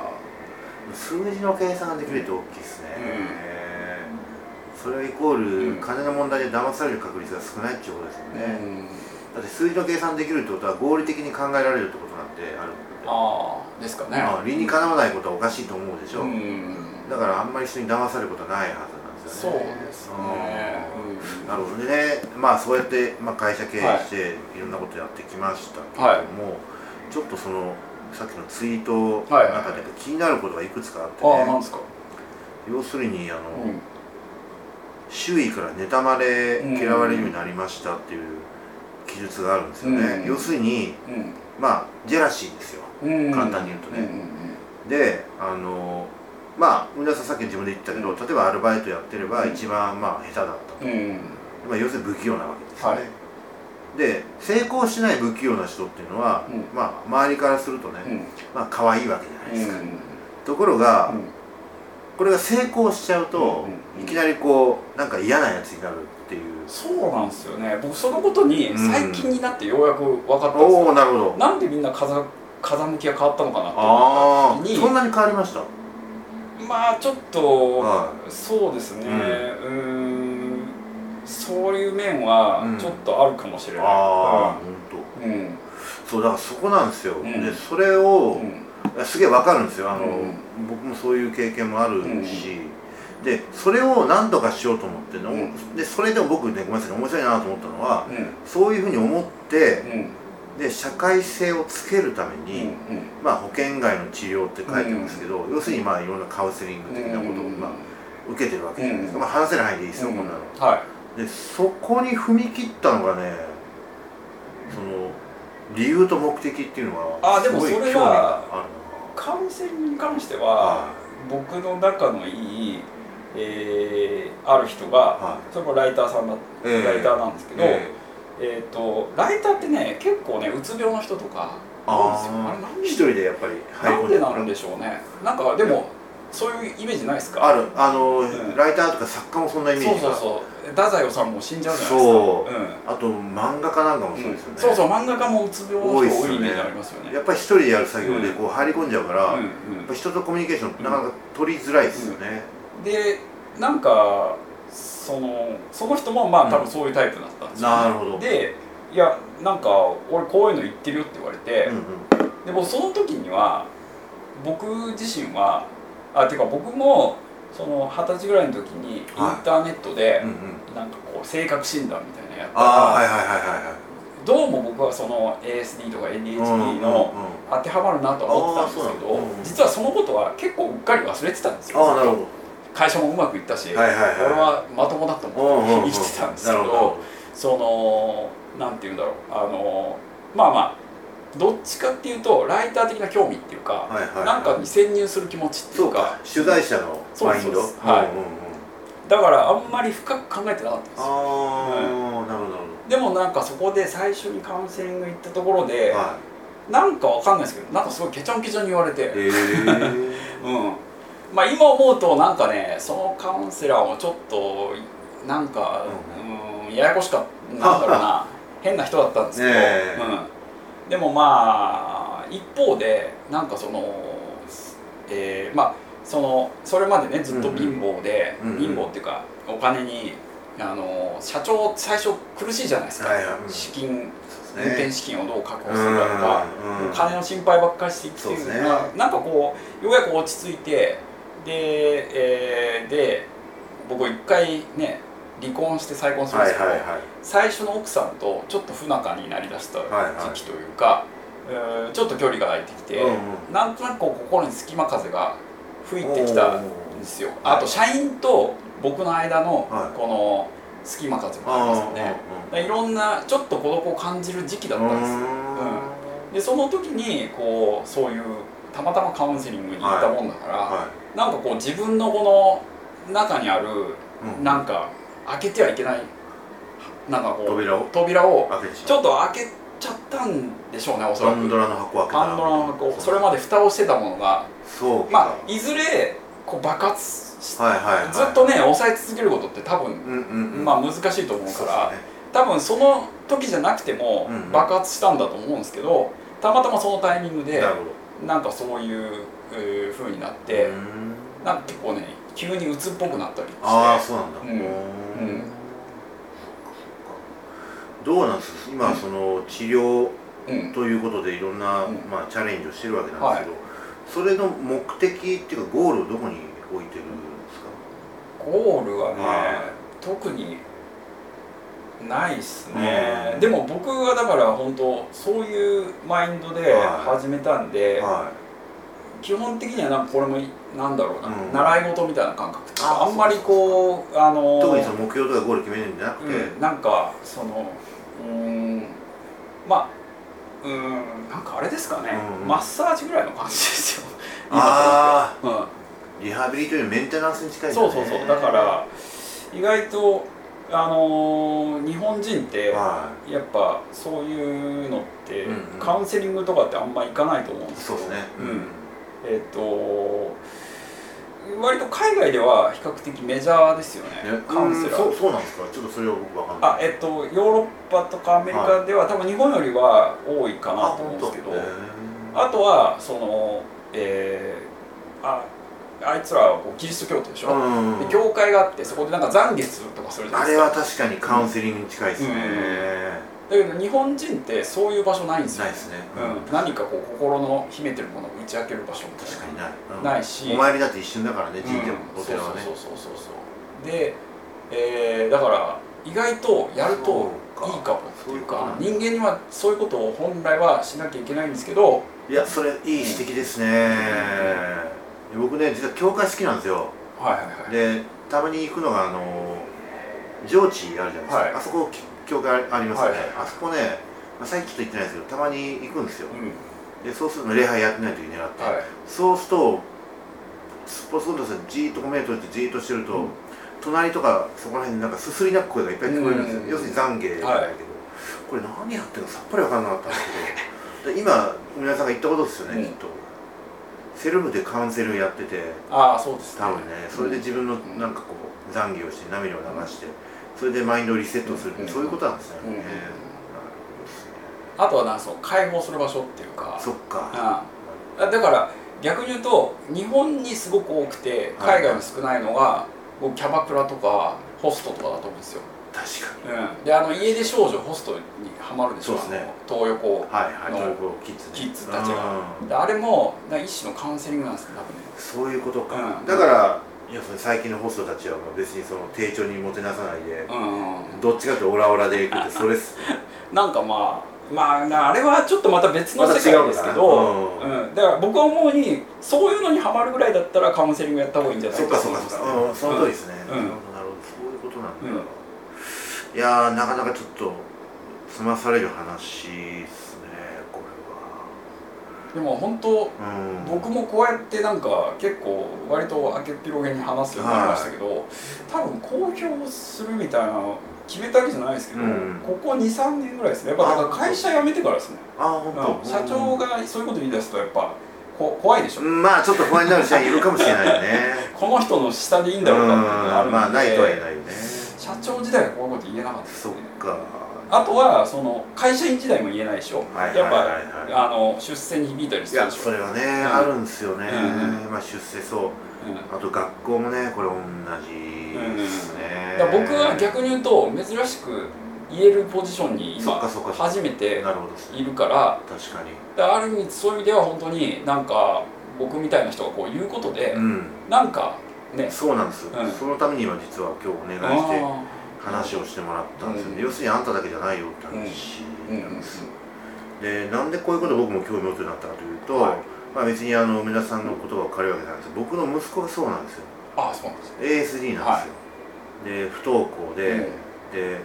数字の計算ができるって大きいですね、うん。それはイコール、うん。金の問題で騙される確率が少ないっていうことですようね、ん。だって数字の計算できるってことは合理的に考えられるってことなんてあるああですかね。まあ理にかなわないことはおかしいと思うでしょ、うん。だからあんまり人に騙されることはないはずなんですそうよねですね。うん。なるほどね。まあそうやって、まあ、会社経営してい。ろんなことやってきましたけれども、ちょっとそのさっきのツイートのはいはい。はい中で気になることがいくつかあってね、ああなんですか？要するにあの、うん。周囲から妬まれうん。嫌われるようになりましたっていう記述があるんですよね、うん。要するにうん。まあジェラシーですよ。うん。簡単に言うとね。であのまあ皆さんさっき自分で言ったけど、例えばアルバイトやってればうん一番まあ下手だったと、まあ、要するに不器用なわけですよね、はいで成功しない不器用な人っていうのは、うん。まあ周りからするとね、うん。まあ可愛いわけじゃないですか、うんところが、うん。これが成功しちゃうと、うんうんいきなりこうなんか嫌なやつになるっていう。そうなんですよね。僕そのことにうん。最近になってようやく分かったんですよ、おおなるほど。なんでみんな風風向きが変わったのかなってあ思った時にあそんなに変わりました？まあちょっと、はそうですね。うんそういう面はうん。ちょっとあるかもしれない、ああ本当。うん。そうだからそこなんですよ、うん。でそれをう、ん。すげえわかるんですよ。あの、うん。僕もそういう経験もあるし、でそれを何とかしようと思っての、うん。でそれでも僕ねごめんなさいね面白いなと思ったのはうん。そういうふうに思ってうん。で社会性をつけるためうん。に、まあ、保険外の治療って書いてますけど、要するにまあいろんなカウンセリング的なことを、まあ、受けてるわけじゃないですか、うん。まあ、話せる範囲でいいですよ、うん。こんなの。はいでそこに踏み切ったのがねその理由と目的っていうのはあでもすごいそれは興味があるカウンセリングに関してなは僕の仲のいい、えーある人がはそれもライターさんだ、ええ。ライターなんですけい、ど、ええ。ー、とライターってね結構ねうつ病の人とか多いんですよ。あれなんで一人でやっぱりなんでなんでしょうね。なんかでもそういうイメージないですか？ある。あの、ん。ライターとか作家もそんなイメージが。そうそうそう太宰治も死んじゃうじゃないですか。そう。うん。あと漫画家なんかもそうですよね、そうそう漫画家もうつ病の多いイメージありますよね。やっぱり一人でやる作業でこう入り込んじゃうから、うんやっぱ人とコミュニケーションなかなか取りづらいですよね、うん、でなんかそのその人もまあ多分そういうタイプだったんですよ、ね。なるほど。でいやなんか俺こういうの言ってるよって言われて、うんうん。でもその時には僕自身はあていうか僕もその二十歳ぐらいの時にインターネットで、なんかこう性格診断みたいなのやったら、はいはいはいはいはい。どうも僕はその ASD とか ADHD の当てはまるなとは思ってたんですけど、実はそのことは結構うっかり忘れてたんですよ。ああなるほど。会社もうまくいったし、はいはいはい。俺はまともだと思って生きてたんですけど,、そのなんて言うんだろう。あのまあまあどっちかっていうとライター的な興味っていうか、はいはい。はいなんかに潜入する気持ちっていそううか。か取材者のマインド？はい。うんうんうん。だからあんまり深く考えてなかったんです。よああ、なるほど。でもなんかそこで最初にカウンセリング行ったところで、はなんかわかんないですけどなんかすごいケチョンケチョンに言われて、え うん。まあ今思うとなんかねそのカウンセラーもちょっとなんか、うん、ややこしかったなんだろうな。変な人だったんですけど、ねえ。うん、でもまあ一方でなんかそのえーまあそのそれまでねずっと貧乏で、うんうん貧乏っていうかお金にあの社長最初苦しいじゃないですか、はいはい。うん。資金運転資金をどう確保するかとか、うんうん金の心配ばっかりしてきてるのが、ね。なんかこうようやく落ち着いてで,、えーで僕一回ね離婚して再婚するんですけど、はいはいはい。最初の奥さんとちょっと不仲になりだしたはいはい。時期というか、えーちょっと距離が空いてきて、うんうん。なんとなく心に隙間風が吹いてきたんですよ。あと社員と僕の間のはい。この隙間風もありますよね、だからいろんなちょっと孤独を感じる時期だったんですよ、うん。でその時にこうそういうたまたまカウンセリングに行ったもんだから、はなんかこう自分のこの中にあるいうん。なんか開けてはいけない。なんかこう扉を？扉をちょっと開けちゃったんでしょうねおそらく。パンドラの箱を開けた。パンドラの箱それまで蓋をしてたものが。そうか。まあいずれこう爆発しはいはいはい。ずっとね抑え続けることって多分うんうんうん。まあ難しいと思うから多分その時じゃなくてもうんうん。爆発したんだと思うんですけどたまたまそのタイミングでななんかそういうえー風になっどてうん。なんか結構ね急に鬱っぽくなったりして。ああそうなんだ。うんどうなんです今その治療うん。ということでいろんな、うん。まあ、チャレンジをしてるわけなんですけど、それの目的っていうかゴールをどこに置いてるんですか？ゴールはね、は特にないっすね、うん。でも僕はだから本当そういうマインドではい。始めたんで、は基本的にはなんかこれもなんだろうな、うん。習い事みたいな感覚っああんまりこうあのい、特にその目標とかゴール決めるんじゃなくて、うん、なんかそのうーんまあうーんなんかあれですかね、うんマッサージぐらいの感じですよ。あ今となってあリハビリというメンテナンスに近うん、いね。そうそうそう。だから意外とあのー日本人ってはやっぱそういうのって、うんうん。カウンセリングとかってあんま行かないと思うんいですそうですね。うんえっ、と割と海外では比較的メジャーですよねね。カウンセラー。うんそうそうなんですか？ちょっとそれは僕わかんない。あえっとヨーロッパとかアメリカでは、多分日本よりは多いかなと思うんですけどへあとはそのえーああいつらはこうキリスト教徒でしょ、ーうんで教会があってそこでなんか懺悔するとかするじゃないですか。あれは確かにカウンセリングに近いですね、だけど日本人ってそういう場所ないんですよ。ないですね、うん、何かこう心の秘めてるものを打ち明ける場所みたいな確かにな。い、うん。ないし。お参りだって一瞬だからね神社もうんお寺はね、そうそうそうそうそう。で、えーだから意外とやるといいかもっていうか人間にはそういうことを本来はしなきゃいけないんですけど。いやそれいい指摘ですね、僕ね実は教会好きなんですよ。はいはいはい。でたまに行くのがあの上智あるじゃないですか、はい。あそこ教会ありますよね、はいあそこね、まあ、最近ちょっと行ってないですけどたまに行くんですよ。うん。でそうすると礼拝やってない時に狙って、はい。そうするとスポスポッとしてじーっと目閉じてじーっとしてると、うん。隣とかそこら辺になんかすすり泣く声がいっぱい聞こえるんですよ、うん。要するに懺悔じゃない。けど、これ何やってるのかさっぱり分からなかったんですけど。で今皆さんが言ったことですよね、うん。きっと。セルフでカウンセルやってて。ああそうですね。多分ね。それで自分のなんかこう残業して涙を流してそれでマインドをリセットするそういうことなんですよね、あとはなんかそう解放する場所っていうか。そっか。ああだから逆に言うと日本にすごく多くてはい。海外に少ないのが、僕キャバクラとかホストとかだと思うんですよ、確かに。うん、であの家出少女ホストにハマるでしょ。そうですね。あの東横はいはい。のキッズね。キッズたちが。うん。であれも一種のカウンセリングなんですよ多分ね。そういうことか、うん。だからいやその最近のホストたちはもう別にその丁重にもてなさないで、うんどっちかというとオラオラでいくってそれっす なんかまあまあなあれはちょっとまた別の世界ですけど、まうのかなうん、だから僕は思うにそういうのにハマるぐらいだったらカウンセリングやった方がいいんじゃない？そっかそっかと思いますそっか、うん、その通りですね、うん。なるほど。そういうことなんだ、うんいやーなかなかちょっと済まされる話ですでも本当僕もこうやってなんか結構割と明けっぴろげに話すようになりましたけど、多分公表するみたいなの決めたわけじゃないですけど、うん。ここ23年ぐらいですね。やっぱだから会社辞めてからですね、あ本当、うん。社長がそういうこと言い出すとやっぱこ怖いでしょ、うんまあちょっと不安になる社員いるかもしれないよね。この人の下でいいんだろうかっていうのがあるんで、まあないとは言えないよね。社長時代はこういうこと言えなかったですそっねかあとはその会社員時代も言えないでしょ、はいやっぱ、はいはい。はいあの出世に響いたりするでしょ。それはね、ん。あるんですよね、うん。まあ出世そう。うん。あと学校もねこれ同じですね、だから僕は逆に言うと珍しく言えるポジションに今初めているから。確かに。だある意味そういう意味では本当になんか僕みたいな人がこう言うことで、うん。なんかね。そうなんです。よ、うん。そのために今実は今日お願いしてあ話をしてもらったんですよ。ね、うん。要するにあんただけじゃないよって話なんです、でなんでこういうこと僕も興味持つようになったかというと、はい。まあ別にあの皆さんの言葉を借りるわけじゃないんですけど僕の息子がそうなんですよ。あそうなんですね。ASD なんですよ、で不登校で、うん。で、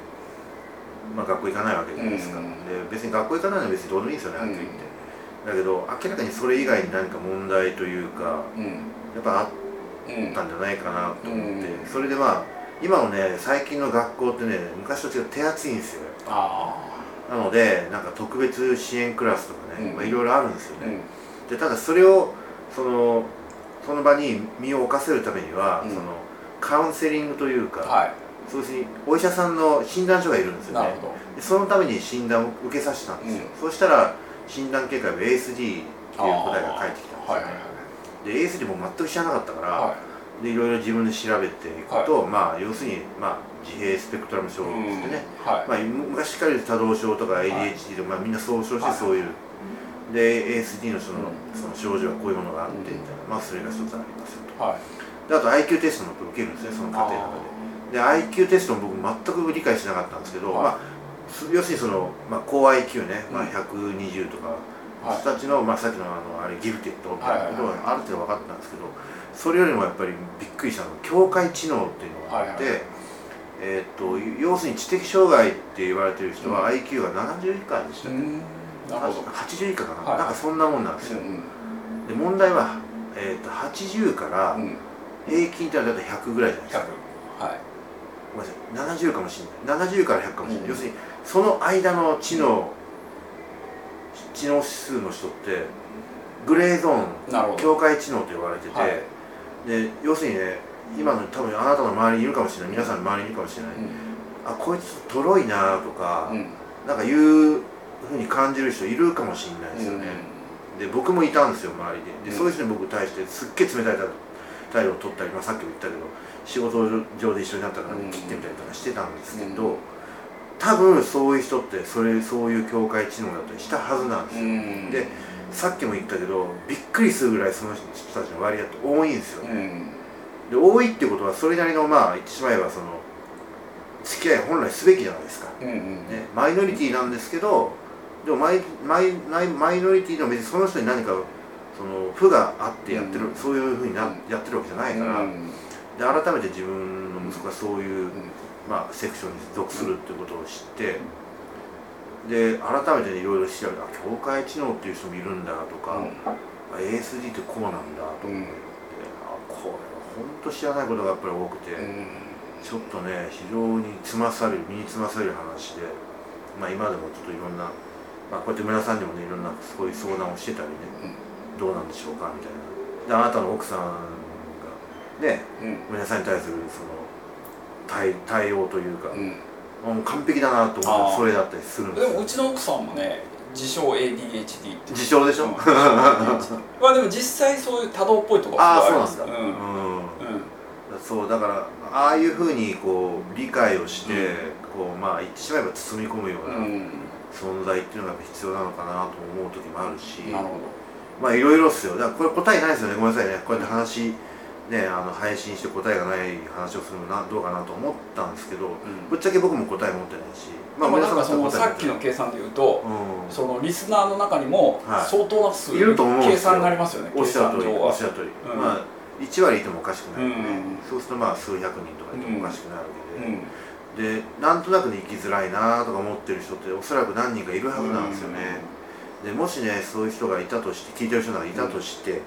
まあ、学校行かないわけじゃないですか、うん。で別に学校行かないのは別にどうでもいいんですよねはっきり言って、だけど明らかにそれ以外に何か問題というかうん。やっぱあっうんたんじゃないかなと思って、うん。それでまあ今のね最近の学校ってね昔と違って手厚いんですよ。あなのでなんか特別支援クラスとかね、うん。まあ、いろいろあるんですよあね、でただそれをそのその場に身を置かせるためには、うん。そのカウンセリングというか、はそういうお医者さんの診断書がいるんですよね。いなるほど。でそのために診断を受けさせたんですよ、そうしたら診断結果が ASD っていう答えが返ってきたんですよ、はいはいはい。で ASD も全く知らなかったから、はでいろいろ自分で調べていくと、まあ要するに、まあ、自閉スペクトラム症いってね、はい。まあ、昔から多動症とか ADHD とか、まあ、みんな総称してそういう、で ASD のその,、その症状はこういうものがあってみたいな、まあそれが一つありますよと。はい。であと IQ テストも受けるんですねその過程の中で。で IQ テストも僕全く理解しなかったんですけど、はい。まあす要するにその、まあ、高 IQ ね、まあ、うん。120とか、はい。人たちの、まあ、さっきのあのあれギフテッドみたいなことはある程度分かったんですけどそれよりもやっぱりびっくりしたのが境界知能っていうのがあって、はいはえーっと要するに知的障害って言われてる人は IQ が70以下でしたっけ、うん。なるほど80以下かな、はいなんかそんなもんなんですよ、うん。で問題は、えーっと80からうん。平均ってのは大体100ぐらいじゃないですか、100はい。ごめんなさい。70かもしれない。70から100かもしれない、うん。要するにその間の知能、知能指数の人ってグレーゾーン境界知能と呼ばれてて、はいで要するにね今の多分あなたの周りにいるかもしれない。皆さんの周りにいるかもしれない、うん。あこいつとろいなとか、うん。なんかいうふうに感じる人いるかもしれないですよね、で僕もいたんですよ周りで。で、うん。そういう人に僕に対してすっげえ冷たい態度を取ったり、まあ、さっきも言ったけど仕事上で一緒になったからうん。切ってみたりとかしてたんですけど、うん。多分そういう人ってそれそういう境界知能だったりしたはずなんですよ、うん。でさっきも言ったけどびっくりするぐらいその人たちの割合って多いんですよ。ね、うん。で多いってことはそれなりのまあ言ってしまえばその付き合い本来すべきじゃないですか、うんうんね、マイノリティなんですけどでもマイマイマイマイノリティでも別にその人に何かその負があってやってる、うん。そういうふうになやってるわけじゃないから、うん。で改めて自分の息子がそういう、ん。まあ、セクションに属するっていうことを知って、で改めていろいろ調べてあ境界知能っていう人もいるんだとか、あ ASD ってこうなんだと思って、あこれは本当知らないことがやっぱり多くて。ちょっとね非常につまされる身につまされる話で、まあ、今でもちょっといろんな、まあ、こうやって村さんにもねいろんなそういう相談をしてたりね、どうなんでしょうかみたいな。であなたの奥さんがねうん。皆さんに対するその対対応というか、うんもう完璧だなと思ったあー。らそれだったりするんでですもうちの奥さんもね自称 ADHD って自称でしょ、うんまあでも実際そういう多動っぽいところああそうなんだ、うん。うん。うん。そうだからああいうふうにこう理解をして、うん。こうまあ言ってしまえば包み込むようなうん。存在っていうのが必要なのかなと思う時もあるし、なるほまあいろいろっすよ。だからこれ答えないですよね。ごめんなさいね。こうやって話ねあの配信して答えがない話をするのなどうかなと思ったんですけど、ん。ぶっちゃけ僕も答え持ってないしど、まあ、なんかその皆さっきの計算で言うと、うん。そのリスナーの中にもはい。相当な数いると思う計算になりますよねおっしゃる通りおっしゃる通り、うん。まあ1割いてもおかしくないんで、そうするとまあ数百人とかいてもおかしくないわけで、うん。でなんとなくね生きづらいなとか思ってる人っておそらく何人かいるはずなんですよね、でもしねそういう人がいたとして聞いてる人がいたとして、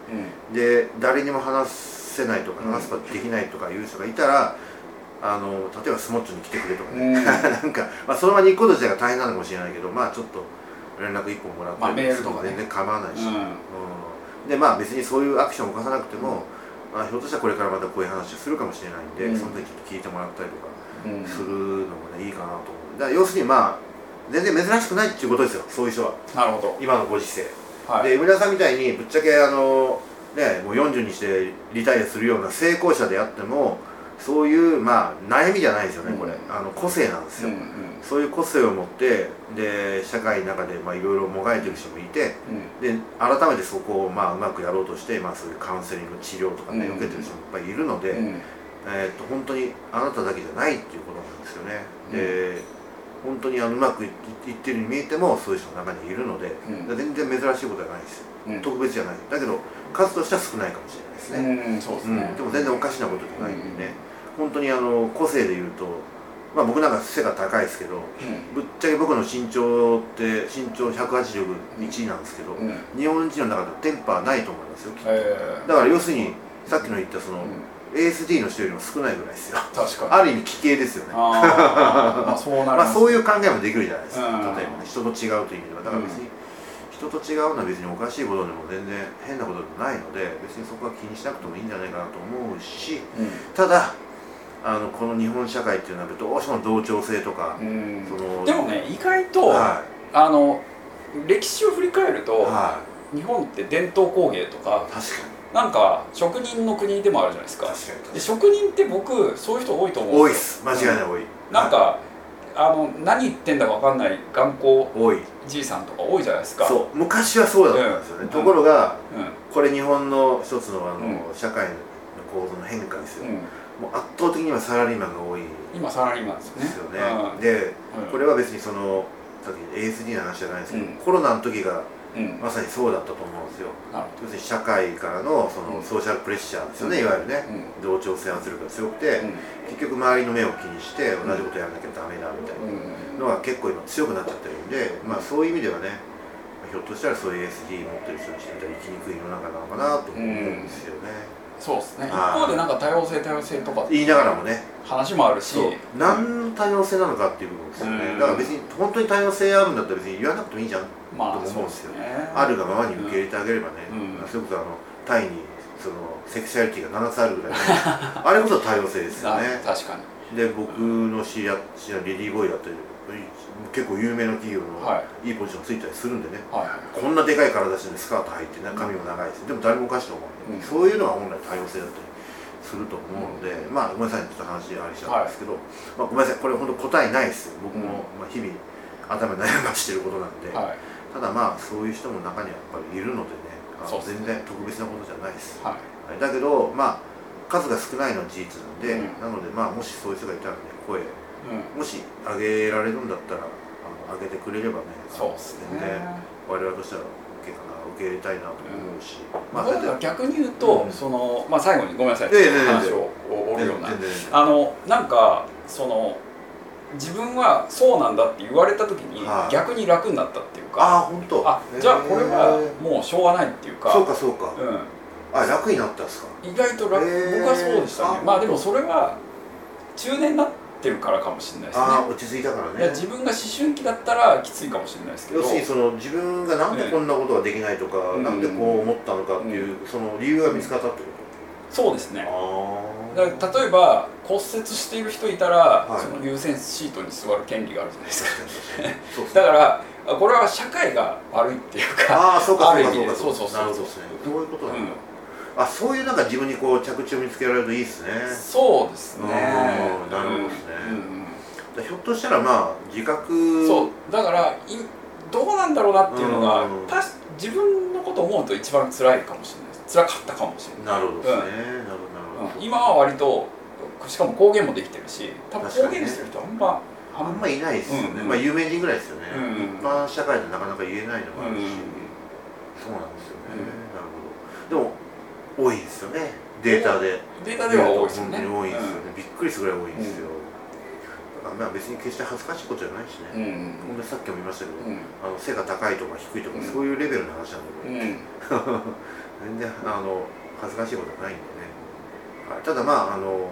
うん。で誰にも話せないとかうん。話すことできないとかいう人がいたらあの例えばスモッチョに来てくれとかうね、ん。なんか、まあ、その場に行くこと自体が大変なのかもしれないけどまあちょっと連絡一本もらまあったりメールとかね。全然構わないし、うん。うん。でまあ別にそういうアクションを起こさなくても、まあ、ひょっとしたらこれからまたこういう話をするかもしれないんで、うん。その時ちょっと聞いてもらったりとかうん。するのもねいいかなと思うだから要するにまあ全然珍しくないっていうことですよそういう人は。なるほ今のご時世。どはい。で梅田さんみたいにぶっちゃけあのねもう40にしてリタイアするような成功者であってもそういうまあ悩みじゃないですよねこれ、うんあの個性なんですよ、うんうん。そういう個性を持ってで社会の中でまあいろいろもがいてる人もいてで改めてそこをまあうまくやろうとして、まあ、そういうカウンセリング治療とかね、うん。受けてる人もいっぱいいるので、うん。うんえー、と本当にあなただけじゃないっていうことなんですよね、で本当にあのうまくいいってるように見えてもそういう人の中にいるので、うん。全然珍しいことはないですよ。うん。特別じゃない。だけど数としては少ないかもしれないですね、うんそうですうん。ねでも全然おかしなことじゃないんでね、本当にあの個性で言うとまあ僕なんか背が高いですけどぶっちゃけ僕の身長って身長181なんですけど、うん。うん日本人の中ではテンパはないと思いますよきっと。えだから要するにさっきの言ったその、ーうん ASD の人よりも少ないぐらいですよ。確かに。ある意味奇形ですよね。まあそうなりまあますそういう考えもできるじゃないですか、うん。例えばね人と違うという意味では。だから別に、人と違うのは別におかしいことでも全然変なことでもないので別にそこは気にしなくてもいいんじゃないかなと思うしただあのこの日本社会っていうのはどうしても同調性とか、うん。そのでもね意外とはあの歴史を振り返るい、とはい、日本って伝統工芸とか確かになんか職人の国でもあるじゃないですか。で職人って僕そういう人多いと思うん多いです。す間違いない多い、なんかあの何言ってんだか分かんない頑固多い。じいさんとか多いじゃないですか。そう。昔はそうだったんですよね、うん。ところがうこれ日本の一つのあの、うん。社会の構造の変化ですよ、もう圧倒的に今サラリーマンが多い。今サラリーマンですよね。ですよね、うん。でうん。これは別にそのさっき ASD の話じゃないですけど、うん。コロナの時がうん。まさにそうだったと思うんですよ。要するに社会からのそのうん。ソーシャルプレッシャーですよね、うん。いわゆるね、ほど同調性圧力が強くて、うん。結局周りの目を気にして同じことやらなきゃダメだみたいうん。なのが結構今強くなっちゃってるんで、まあそういう意味ではねひょっとしたらそういう ASD 持ってる人にしてみたら生きにくい世の中なのかなと思うんですよね、そうですね。一はい。方でなんか多様性多様性とか言いながらもね。話もあるし。何の多様性なのかっていう部分ですよね、うん。だから別に本当に多様性あるんだったら別に言わなくてもいいじゃんまあと思うんですよ。ね。あるがままに受け入れてあげればね、うん。それこそあのタイにそのセクシャリティが7つあるぐらい、ね、あれこそ多様性ですよあね確かに。で僕の知り合い知り合いレディーボーイだったり結構有名な企業のはい。いポジションついたりするんでね、はいこんなでかい体してスカート履いてね髪も長いですでも誰もおかしいと思うんで、うん。そういうのは本来多様性だったりすると思うので、まあごめんなさいちょっと話あれしちゃうんですけど、まあ、ごめんなさいこれ本当答えないです僕も、まあ、日々頭に悩ましてることなんで、はいただまあそういう人も中にはやっぱりいるのでね全然特別なことじゃないです、はい。はい。だけどまあ数が少ないのは事実なんで、うん。なのでまあもしそういう人がいたらね声うん。もし上げられるんだったらあの上げてくれればねそうですね。全然我々としては OK かな受け入れたいなと思うし、まあ、まあ逆に言うと、うん。そのまあ最後にごめんなさい、いやいやいや話を折るような。あのなんかその自分はそうなんだって言われた時にはい。逆に楽になったっていうか、ああ本当。あじゃあこれはもうしょうがないっていうかそうかそうか、うあ楽になったんですか？ん、意外と楽僕はそうでしたね。あ。まあでもそれは中年になっってるからかもしれないですね。ああ落ち着いたからね。自分が思春期だったらきついかもしれないですけど。要するにその自分がなんでこんなことができないとか、うんなんでこう思ったのかっていう、その理由が見つかったってこそうですね。と、あだから例えば骨折している人いたら、はい。その優先シートに座る権利があるじゃないですか。だからあこれは社会が悪いっていうかああそうかそうかそうかそうそうそうなるほど。ですねそういうことなんだ、うん。あそういうなんか自分にこう着地を見つけられるといいですね。そうですね。うんなるほどですねうんうん。だひょっとしたらまあ自覚そう。だからいどうなんだろうなっていうのが、うん。たし自分のことを思うと一番辛いかもしれない。辛かったかもしれない。なるほどですね、うん。なるほど、うん。今は割としかも公言もできてるし多分公言してる人あんまあんまいないですよね、うんうん。まあ有名人ぐらいですよね、うんうん一般社会でなかなか言えないのもあるし、うんそうなんですよね、うん。なるほど。でも多いですよね。データで。データでは多いですよね。本当に多いですよね、びっくりするぐらい多いんですよ、だからまあ別に決して恥ずかしいことじゃないしうね、んほん。でさっきも言いましたけど、うん。あの背が高いとか低いとか、うん。そういうレベルの話なんで、全然あの恥ずかしいことはないんでただまああの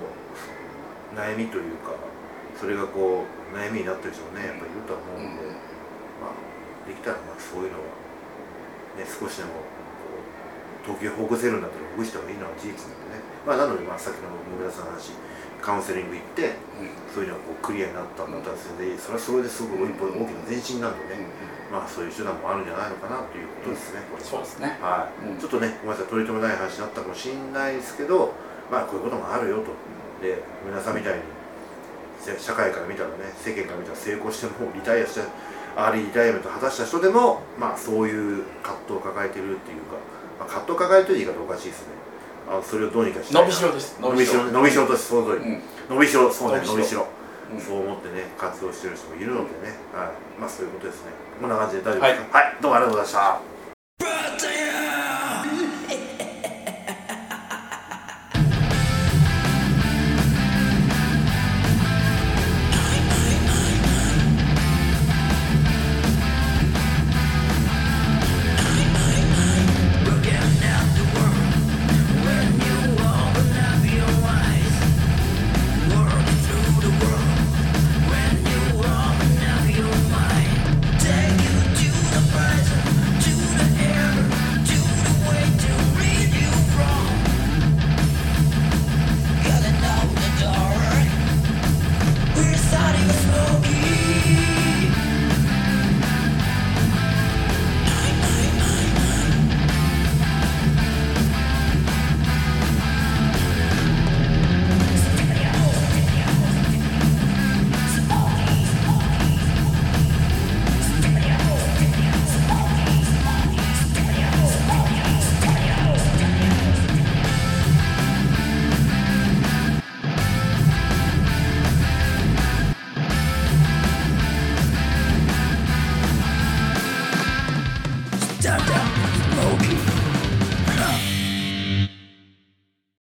悩みというかそれがこう悩みになってる人もねやっぱりいるとは思うんで、まあできたらまあそういうのはね少しでもこう時計をほぐせるんだったらほぐした方がいいのは事実なんでね。まあなのでまあさっきの野村さんの話カウンセリング行ってそういうのがこうクリアになったんだったらそれでそれはそれですごい一歩大きな前進なんでね、まあそういう手段もあるんじゃないのかなということですね、これは。そうですね。はい、うん。ちょっとね、ごめんなさい、取り留めない話になったかもしれないですけど、まあ、こういうこともあるよと。で、皆さんみたいに、せ社会から見たらね、世間から見たら成功しても、リタイアして、 early retirement を果たした人でも、まあ、そういう葛藤を抱えてるっていうか、まあ、葛藤を抱えてる言い方おかしいですね。あのそれをどうにかして。伸びしろです伸びしろ、伸びしろとして、その通り。うん伸びしろ、そうね、伸びしろ。そう思ってね、活動してる人もいるのでね、はい。まあ、そういうことですね。こんな感じで大丈夫ですか？はい、どうもありがとうございました。